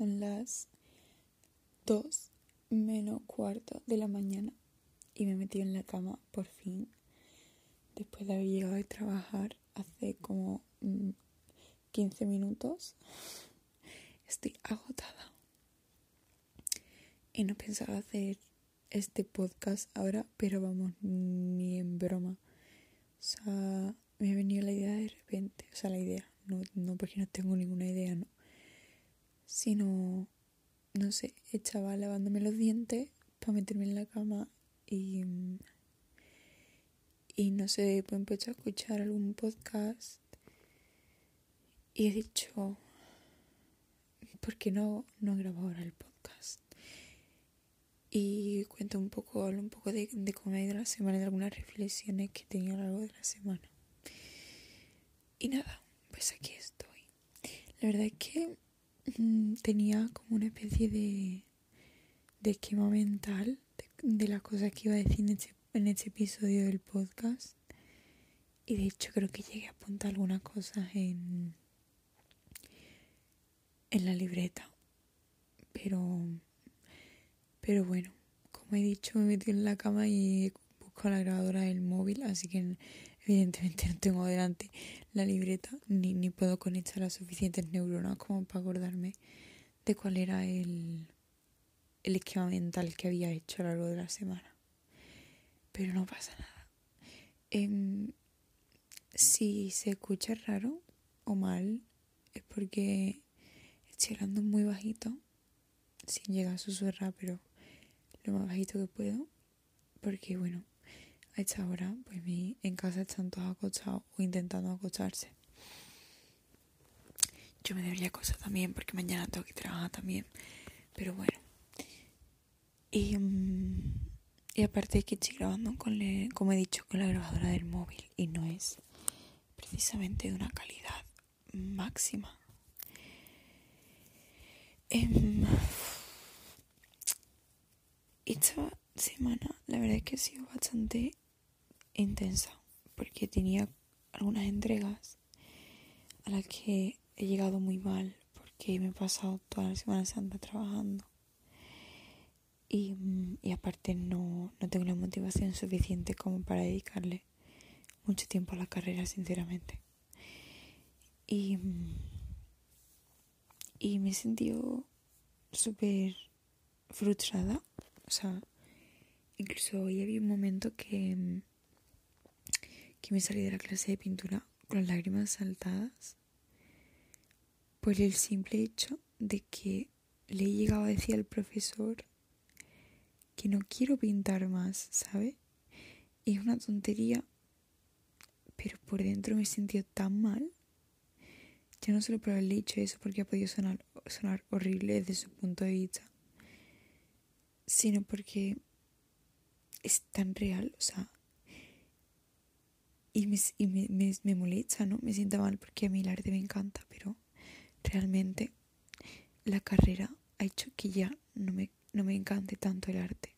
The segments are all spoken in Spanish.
son las 2 menos cuarto de la mañana y me metido en la cama por fin después de haber llegado a trabajar hace como 15 mm, minutos. Estoy agotada. Y no pensaba hacer este podcast ahora, pero vamos, ni en broma. O sea, me ha venido la idea de repente. O sea, la idea. No, no porque no tengo ninguna idea, no. Sino, no sé, estaba lavándome los dientes para meterme en la cama y, y no sé, pues empecé a escuchar algún podcast y he dicho, ¿por qué no, no grabo ahora el podcast? Y cuento un poco, hablo un poco de, de cómo ha ido la semana, de algunas reflexiones que he tenido a lo largo de la semana. Y nada, pues aquí estoy. La verdad es que mm, tenía como una especie de, esquema mental de, las cosas que iba a decir en en este episodio del podcast. Y de hecho creo que llegué a apuntar algunas cosas en, en la libreta. Pero, pero bueno, como he dicho, me metí en la cama y busco la grabadora del móvil, así que evidentemente no tengo delante la libreta ni, ni puedo conectar las suficientes neuronas como para acordarme de cuál era el, el esquema mental que había hecho a lo largo de la semana. Pero no pasa nada. Em, si se escucha raro o mal, es porque estoy hablando muy bajito, sin llegar a susurrar, pero lo más bajito que puedo, porque bueno, a esta hora, pues mi, en casa están todos acostados o intentando acostarse. Yo me debería acostar también, porque mañana tengo que trabajar también, pero bueno. Y, mm, y aparte que estoy grabando con, como he dicho, con la grabadora del móvil y no es precisamente de una calidad máxima. Em, esta semana la verdad es que ha sido bastante intensa porque tenía algunas entregas a las que he llegado muy mal porque me he pasado toda la Semana Santa trabajando y, y aparte no, no tengo la motivación suficiente como para dedicarle mucho tiempo a la carrera, sinceramente. Y, y me he sentido súper frustrada. O sea, incluso hoy había un momento que, que me salí de la clase de pintura con las lágrimas saltadas por el simple hecho de que le he llegado a decir al profesor que no quiero pintar más, ¿sabe? Es una tontería, pero por dentro me he sentido tan mal. Ya no solo por haberle dicho eso, porque ha podido sonar, sonar horrible desde su punto de vista, sino porque es tan real, o sea, y, me, y me, me, me molesta, ¿no? Me siento mal porque a mí el arte me encanta, pero realmente la carrera ha hecho que ya no me no me encante tanto el arte.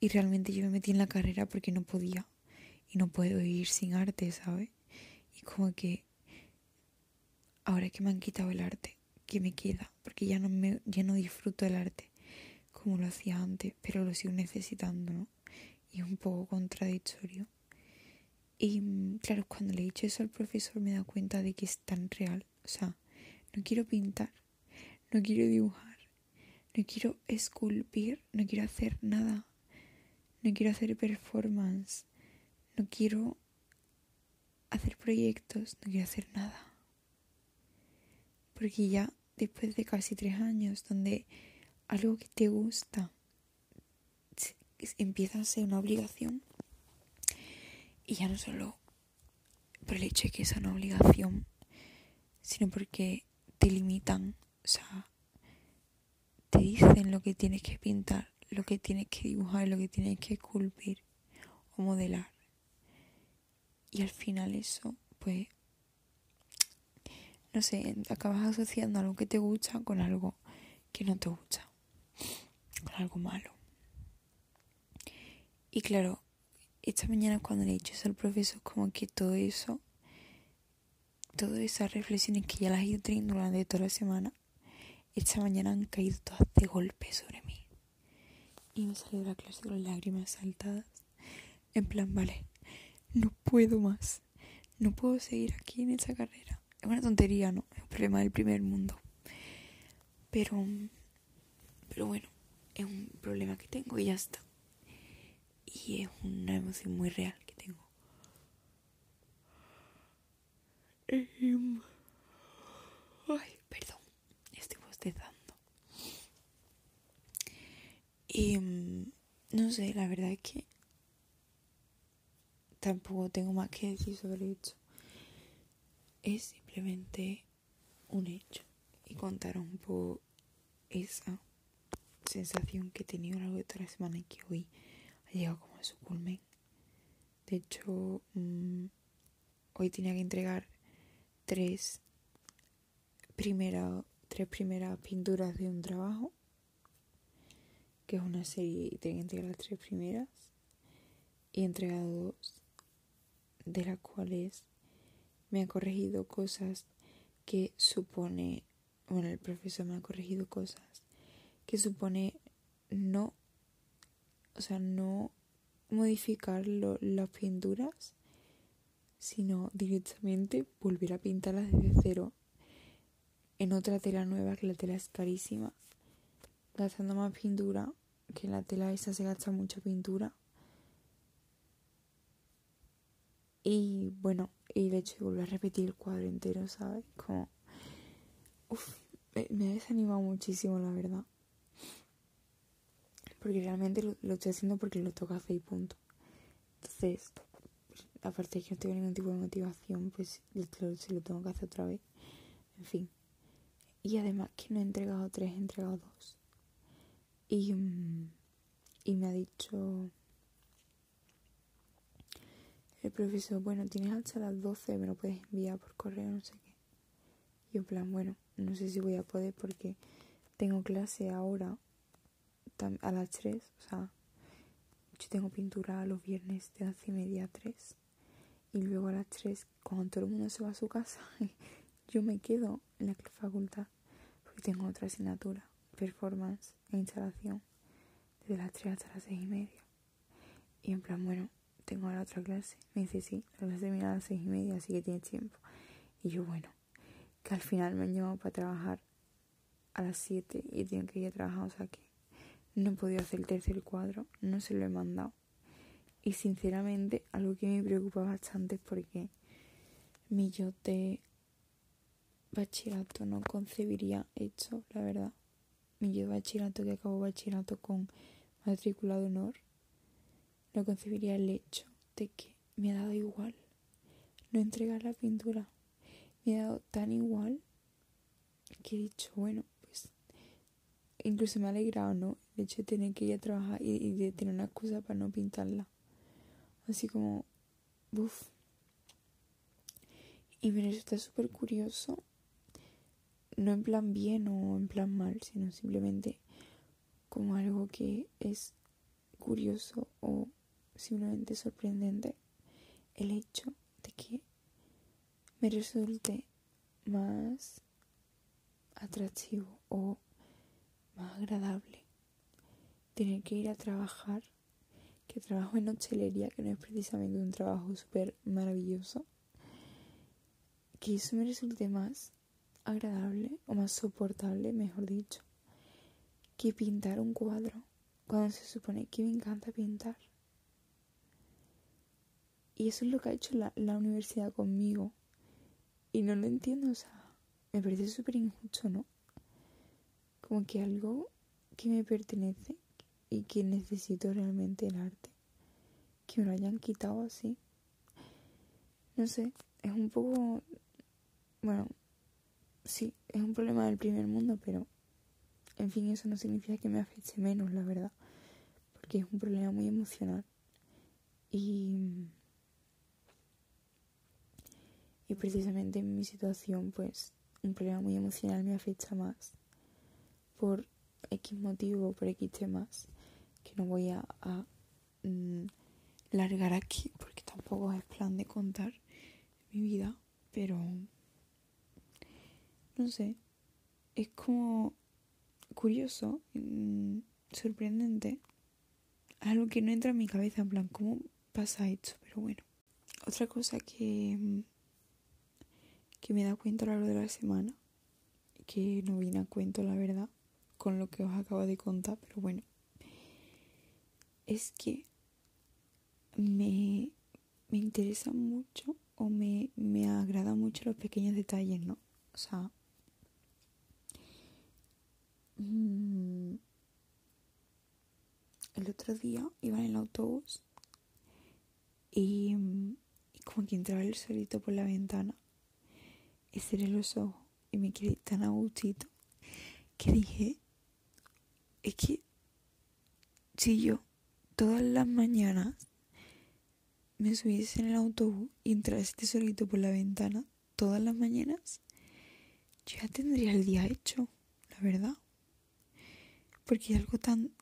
Y realmente yo me metí en la carrera porque no podía. Y no puedo vivir sin arte, ¿sabes? Y como que ahora que me han quitado el arte, ¿qué me queda? Porque ya no, me, ya no disfruto el arte como lo hacía antes, pero lo sigo necesitando, ¿no? Y es un poco contradictorio. Y claro, cuando le he dicho eso al profesor me he dado cuenta de que es tan real. O sea, no quiero pintar, no quiero dibujar no quiero esculpir, no quiero hacer nada. No quiero hacer performance. No quiero hacer proyectos, no quiero hacer nada. Porque ya después de casi tres años donde algo que te gusta empieza a ser una obligación y ya no solo por el hecho de que es una obligación, sino porque te limitan, o sea, te dicen lo que tienes que pintar, lo que tienes que dibujar, lo que tienes que esculpir o modelar. Y al final eso, pues, no sé, acabas asociando algo que te gusta con algo que no te gusta, con algo malo. Y claro, esta mañana cuando le he dicho eso al profesor, como que todo eso, todas esas reflexiones que ya las he ido teniendo durante toda la semana, esta mañana han caído todas de golpe sobre mí. Y me salí de la clase con lágrimas saltadas. En plan, vale, no puedo más. No puedo seguir aquí en esta carrera. Es una tontería, ¿no? Es un problema del primer mundo. Pero, pero bueno, es un problema que tengo y ya está. Y es una emoción muy real que tengo. Em, ay, perdón, estoy bostezando. Y em, no sé, la verdad es que tampoco tengo más que decir sobre esto. Es simplemente un hecho y contar un poco esa sensación que he tenido a lo largo de toda la semana y que hoy ha como a su culmen. De hecho, mm, hoy tenía que entregar tres, tres primeras pinturas de un trabajo, que es una serie y tenía que entregar las tres primeras, y he entregado dos de las cuales me ha corregido cosas que supone, bueno, el profesor me ha corregido cosas que supone no, o sea, no modificar las pinturas, sino directamente volver a pintarlas desde cero en otra tela nueva, que la tela es carísima, gastando más pintura, que la tela esa se gasta mucha pintura Y bueno, y el hecho de volver a repetir el cuadro entero, ¿sabes? Como. Uf, me, ha desanimado muchísimo, la verdad. Porque realmente lo, estoy haciendo porque lo toca hacer y punto. Entonces, aparte de que no tengo ningún tipo de motivación, pues se lo tengo que hacer otra vez. En fin. Y además que no he entregado tres, he entregado dos. Y, mm, y me ha dicho el profesor, bueno, tienes hasta las 12, me lo puedes enviar por correo, no sé qué. Y en plan, bueno, no sé si voy a poder porque tengo clase ahora a las 3, o sea, yo tengo pintura los viernes de 11 y media a 3. Y luego a las 3, cuando todo el mundo se va a su casa, yo me quedo en la facultad porque tengo otra asignatura, performance e instalación, desde las 3 hasta las 6 y media. Y en plan, bueno, tengo ahora otra clase. Me dice, sí, la clase termina a las seis y media, así que tienes tiempo. Y yo, bueno, que al final me han llamado para trabajar a las siete y tengo que ir a trabajar, o sea que no he podido hacer el tercer cuadro, no se lo he mandado. Y sinceramente, algo que me preocupa bastante es porque mi yo de bachillerato no concebiría hecho, la verdad. Mi yo de bachillerato que acabó bachillerato con matrícula de honor no concebiría el hecho de que me ha dado igual no entregar la pintura. Me ha dado tan igual que he dicho, bueno, incluso me ha alegrado, ¿no? El hecho de tener que ir a trabajar y, de tener una excusa para no pintarla. Así como, uff. Y me resulta súper curioso, no en plan bien o en plan mal, sino simplemente como algo que es curioso o simplemente sorprendente el hecho de que me resulte más atractivo o más agradable tener que ir a trabajar que trabajo en hostelería que no es precisamente un trabajo súper maravilloso que eso me resulte más agradable o más soportable mejor dicho que pintar un cuadro cuando se supone que me encanta pintar y eso es lo que ha hecho la, universidad conmigo. Y no lo entiendo, o sea, me parece súper injusto, ¿no? Como que algo que me pertenece y que necesito realmente el arte, que me lo hayan quitado así. No sé, es un poco, bueno, sí, es un problema del primer mundo, pero en fin, eso no significa que me afecte menos, la verdad, porque es un problema muy emocional. Y y precisamente en mi situación, pues un problema muy emocional me afecta más por X motivo, por X temas, que no voy a, mm, largar aquí porque tampoco es plan de contar mi vida, pero no sé, es como curioso, mm, sorprendente, algo que no entra en mi cabeza, en plan, ¿cómo pasa esto? Pero bueno. Otra cosa que, mm, que me da cuenta a lo largo de la semana, que no viene a cuento, la verdad, con lo que os acabo de contar, pero bueno, es que me, me interesa mucho o me, me agrada mucho los pequeños detalles, ¿no? O sea, mm, el otro día iba en el autobús y, y, como que entraba el solito por la ventana y cerré los ojos y me quedé tan a gustito que dije, es que si yo todas las mañanas me subiese en el autobús y entrase solito por la ventana todas las mañanas, yo ya tendría el día hecho, la verdad. Porque es algo tan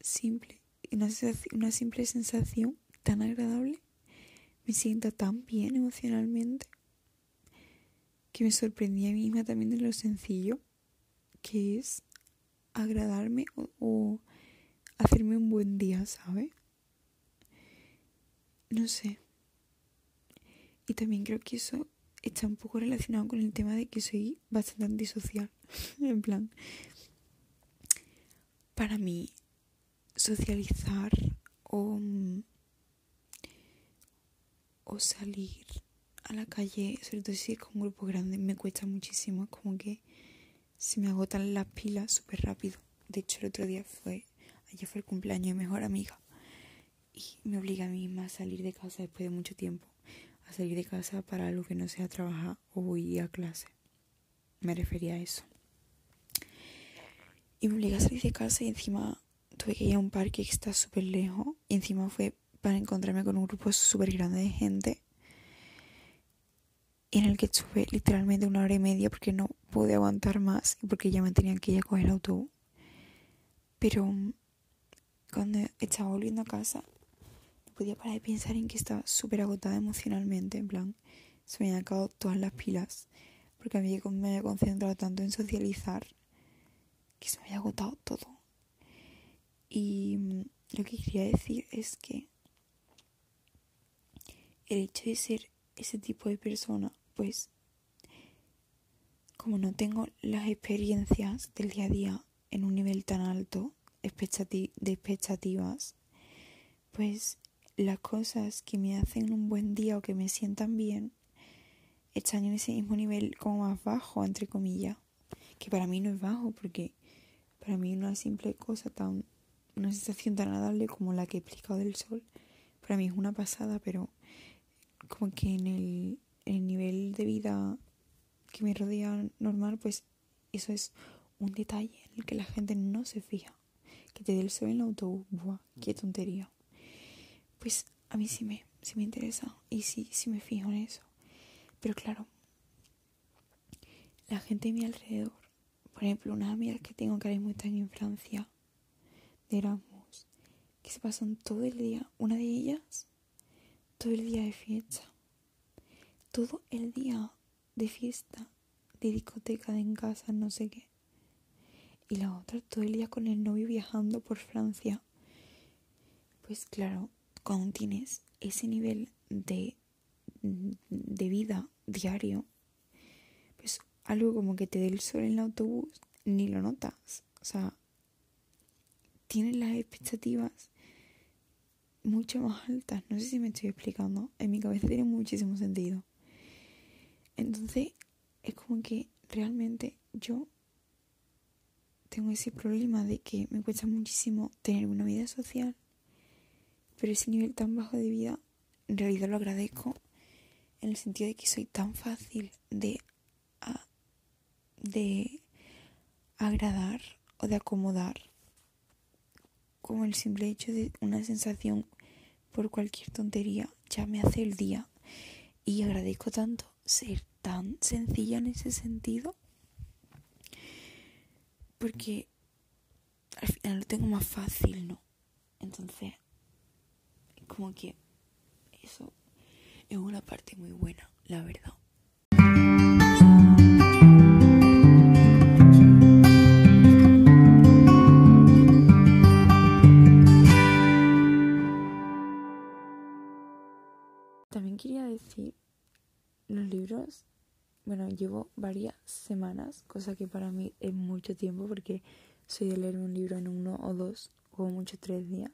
simple, una, una simple sensación tan agradable, me sienta tan bien emocionalmente, que me sorprendí a mí misma también de lo sencillo que es agradarme o, o hacerme un buen día, ¿sabes? No sé. Y también creo que eso está un poco relacionado con el tema de que soy bastante antisocial. en plan, para mí, socializar o, o salir a la calle, sobre todo si es con un grupo grande, me cuesta muchísimo. Es como que se me agotan las pilas súper rápido. De hecho, el otro día fue, ayer fue el cumpleaños de mi mejor amiga y me obliga a mí misma a salir de casa después de mucho tiempo, a salir de casa para algo que no sea trabajar o ir a clase. Me refería a eso. Y me obliga a salir de casa y encima tuve que ir a un parque que está súper lejos y encima fue para encontrarme con un grupo súper grande de gente en el que estuve literalmente una hora y media porque no pude aguantar más y porque ya me tenían que ir a coger el autobús. Pero cuando estaba volviendo a casa podía parar de pensar en que estaba súper agotada emocionalmente, en plan, se me habían acabado todas las pilas, porque me había concentrado tanto en socializar que se me había agotado todo. Y mm, lo que quería decir es que el hecho de ser ese tipo de persona, pues, como no tengo las experiencias del día a día en un nivel tan alto de expectativas, pues las cosas que me hacen un buen día o que me sientan bien están en ese mismo nivel como más bajo, entre comillas. Que para mí no es bajo, porque para mí una simple cosa tan, una sensación tan agradable como la que he explicado del sol, para mí es una pasada, pero como que en el, el nivel de vida que me rodea normal, pues eso es un detalle en el que la gente no se fija. Que te dé el sol en el autobús, ¡buah! ¡Qué tontería! pues a mí sí me, sí me interesa y sí, sí me fijo en eso. Pero claro, la gente de mi alrededor, por ejemplo, unas amigas que tengo que ahora mismo están en Francia, de Erasmus, que se pasan todo el día, una de ellas, todo el día de fiesta, todo el día de fiesta, de discoteca, de en casa, no sé qué. Y la otra todo el día con el novio viajando por Francia. Pues claro, cuando tienes ese nivel de, de vida diario, pues algo como que te dé el sol en el autobús, ni lo notas. O sea, tienes las expectativas mucho más altas. No sé si me estoy explicando. En mi cabeza tiene muchísimo sentido. Entonces, es como que realmente yo tengo ese problema de que me cuesta muchísimo tener una vida social pero ese nivel tan bajo de vida, en realidad lo agradezco en el sentido de que soy tan fácil de, de agradar o de acomodar como el simple hecho de una sensación por cualquier tontería ya me hace el día y agradezco tanto ser tan sencilla en ese sentido. Porque al final lo tengo más fácil, ¿no? Entonces, como que eso es una parte muy buena, la verdad. También quería decir libros, bueno, llevo varias semanas, cosa que para mí es mucho tiempo porque soy de leer un libro en uno o dos, o mucho tres días.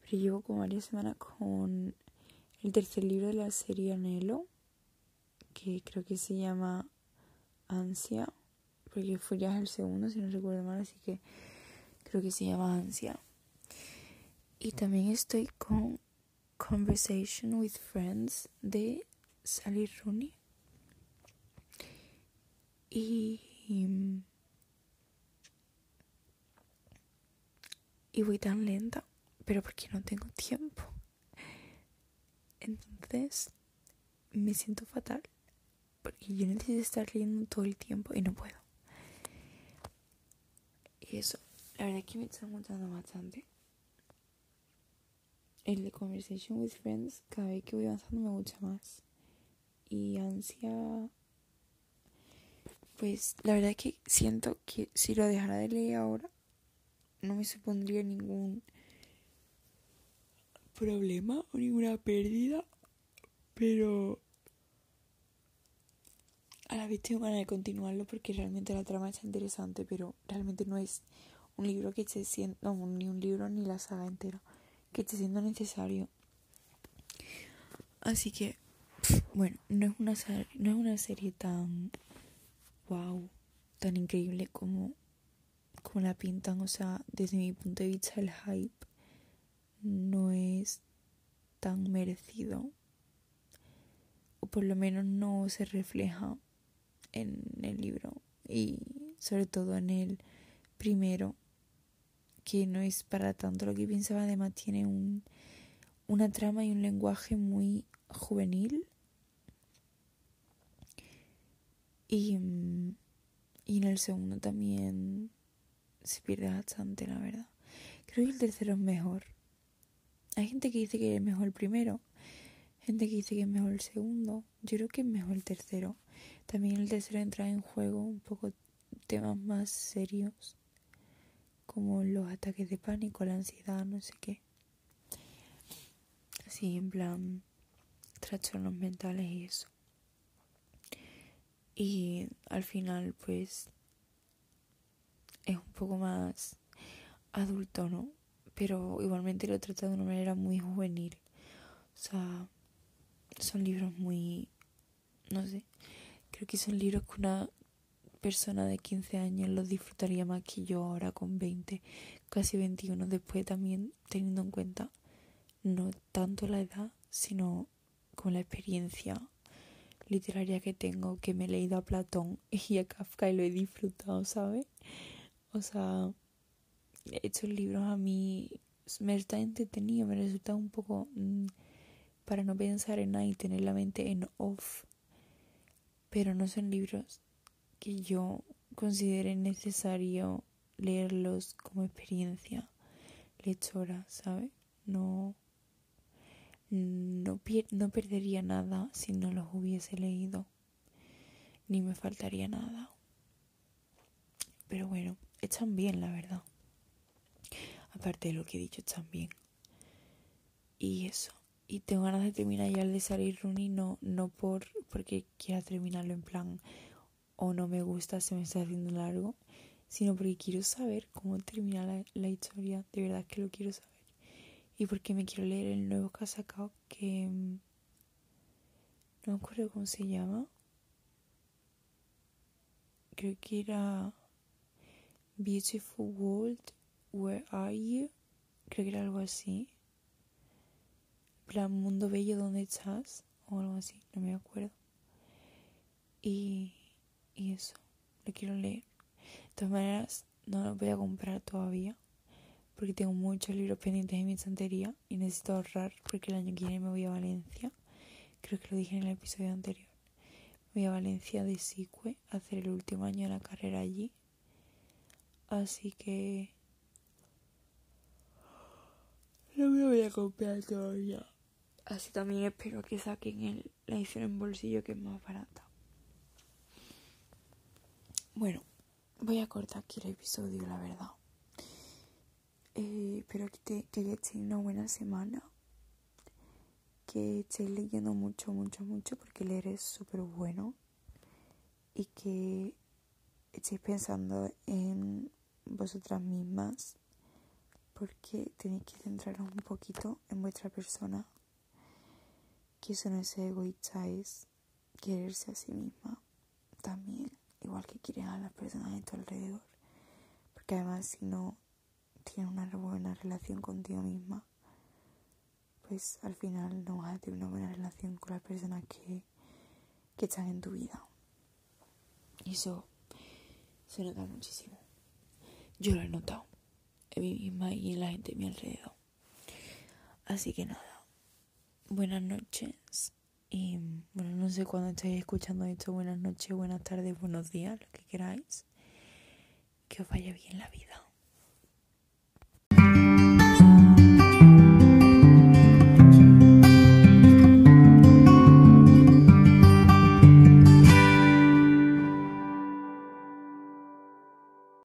Pero llevo como varias semanas con el tercer libro de la serie Anhelo, que creo que se llama Ansia, porque fue ya el segundo, si no recuerdo mal, así que creo que se llama Ansia. Y también estoy con Conversation with Friends de Sally Rooney. Y, y voy tan lenta, pero porque no tengo tiempo. Entonces me siento fatal, porque yo necesito estar leyendo todo el tiempo y no puedo. Y eso, la verdad es que me está gustando bastante. El de Conversation with Friends, cada vez que voy avanzando me gusta más. Y ansia, pues la verdad es que siento que si lo dejara de leer ahora, no me supondría ningún problema o ninguna pérdida, pero a la vez tengo ganas de continuarlo porque realmente la trama está interesante, pero realmente no es un libro que se sienta, no, ni un libro ni la saga entera, que esté siendo necesario. Así que, bueno, no es una, no es una serie tan wow, tan increíble como, como la pintan, o sea, desde mi punto de vista el hype no es tan merecido. O por lo menos no se refleja en el libro. Y sobre todo en el primero que no es para tanto lo que pensaba. Además tiene un, una trama y un lenguaje muy juvenil y, y en el segundo también se pierde bastante la verdad creo que el tercero es mejor hay gente que dice que es mejor el primero, gente que dice que es mejor el segundo. Yo creo que es mejor el tercero. También el tercero entra en juego un poco temas más serios, como los ataques de pánico, la ansiedad, no sé qué. Así, en plan, trastornos mentales y eso. Y al final, pues, es un poco más adulto, ¿no? pero igualmente lo trata de una manera muy juvenil. O sea, son libros muy, no sé, creo que son libros que una persona de 15 años los disfrutaría más que yo ahora con 20, casi 21, después también teniendo en cuenta no tanto la edad, sino con la experiencia literaria que tengo, que me he leído a Platón y a Kafka y lo he disfrutado, ¿sabes? O sea, estos libros a mí me está entretenido, me resulta un poco mm, para no pensar en nada y tener la mente en off. Pero no son libros que yo considere necesario leerlos como experiencia lectora, ¿sabes? No, no, no perdería nada si no los hubiese leído, ni me faltaría nada. Pero bueno, están bien, la verdad aparte de lo que he dicho también. Y eso. Y tengo ganas de terminar ya el de salir Rooney, no, no por porque quiera terminarlo en plan o no me gusta, se me está haciendo largo, sino porque quiero saber cómo termina la historia, de verdad que lo quiero saber. Y porque me quiero leer el nuevo que ha sacado, que no me acuerdo cómo se llama. Creo que era Beautiful World Where Are You? Creo que era algo así. Plan Mundo Bello, ¿dónde estás? O algo así, no me acuerdo. Y, y eso, lo quiero leer. De todas maneras, no lo voy a comprar todavía. Porque tengo muchos libros pendientes en mi estantería y necesito ahorrar porque el año que viene me voy a Valencia. Creo que lo dije en el episodio anterior. Voy a Valencia de SICUE a hacer el último año de la carrera allí. Así que no me voy a comprar todavía. Así también espero que saquen el, la edición en bolsillo que es más barata. Bueno, voy a cortar aquí el episodio, la verdad. Eh, espero que, te, que una buena semana. que estéis leyendo mucho, mucho, mucho, porque leer es súper bueno. Y que estéis pensando en vosotras mismas, porque tenéis que centraros un poquito en vuestra persona. Que eso no es egoísta, es quererse a sí misma también, igual que quieres a las personas de tu alrededor. Porque además, si no tienes una buena relación contigo misma, pues al final no vas a tener una buena relación con las personas que, que están en tu vida. Y eso se nota muchísimo. Yo lo he notado en mí misma y en la gente de mi alrededor. Así que nada, buenas noches. Y bueno, no sé cuándo estáis escuchando esto. Buenas noches, buenas tardes, buenos días, lo que queráis. Que os vaya bien la vida.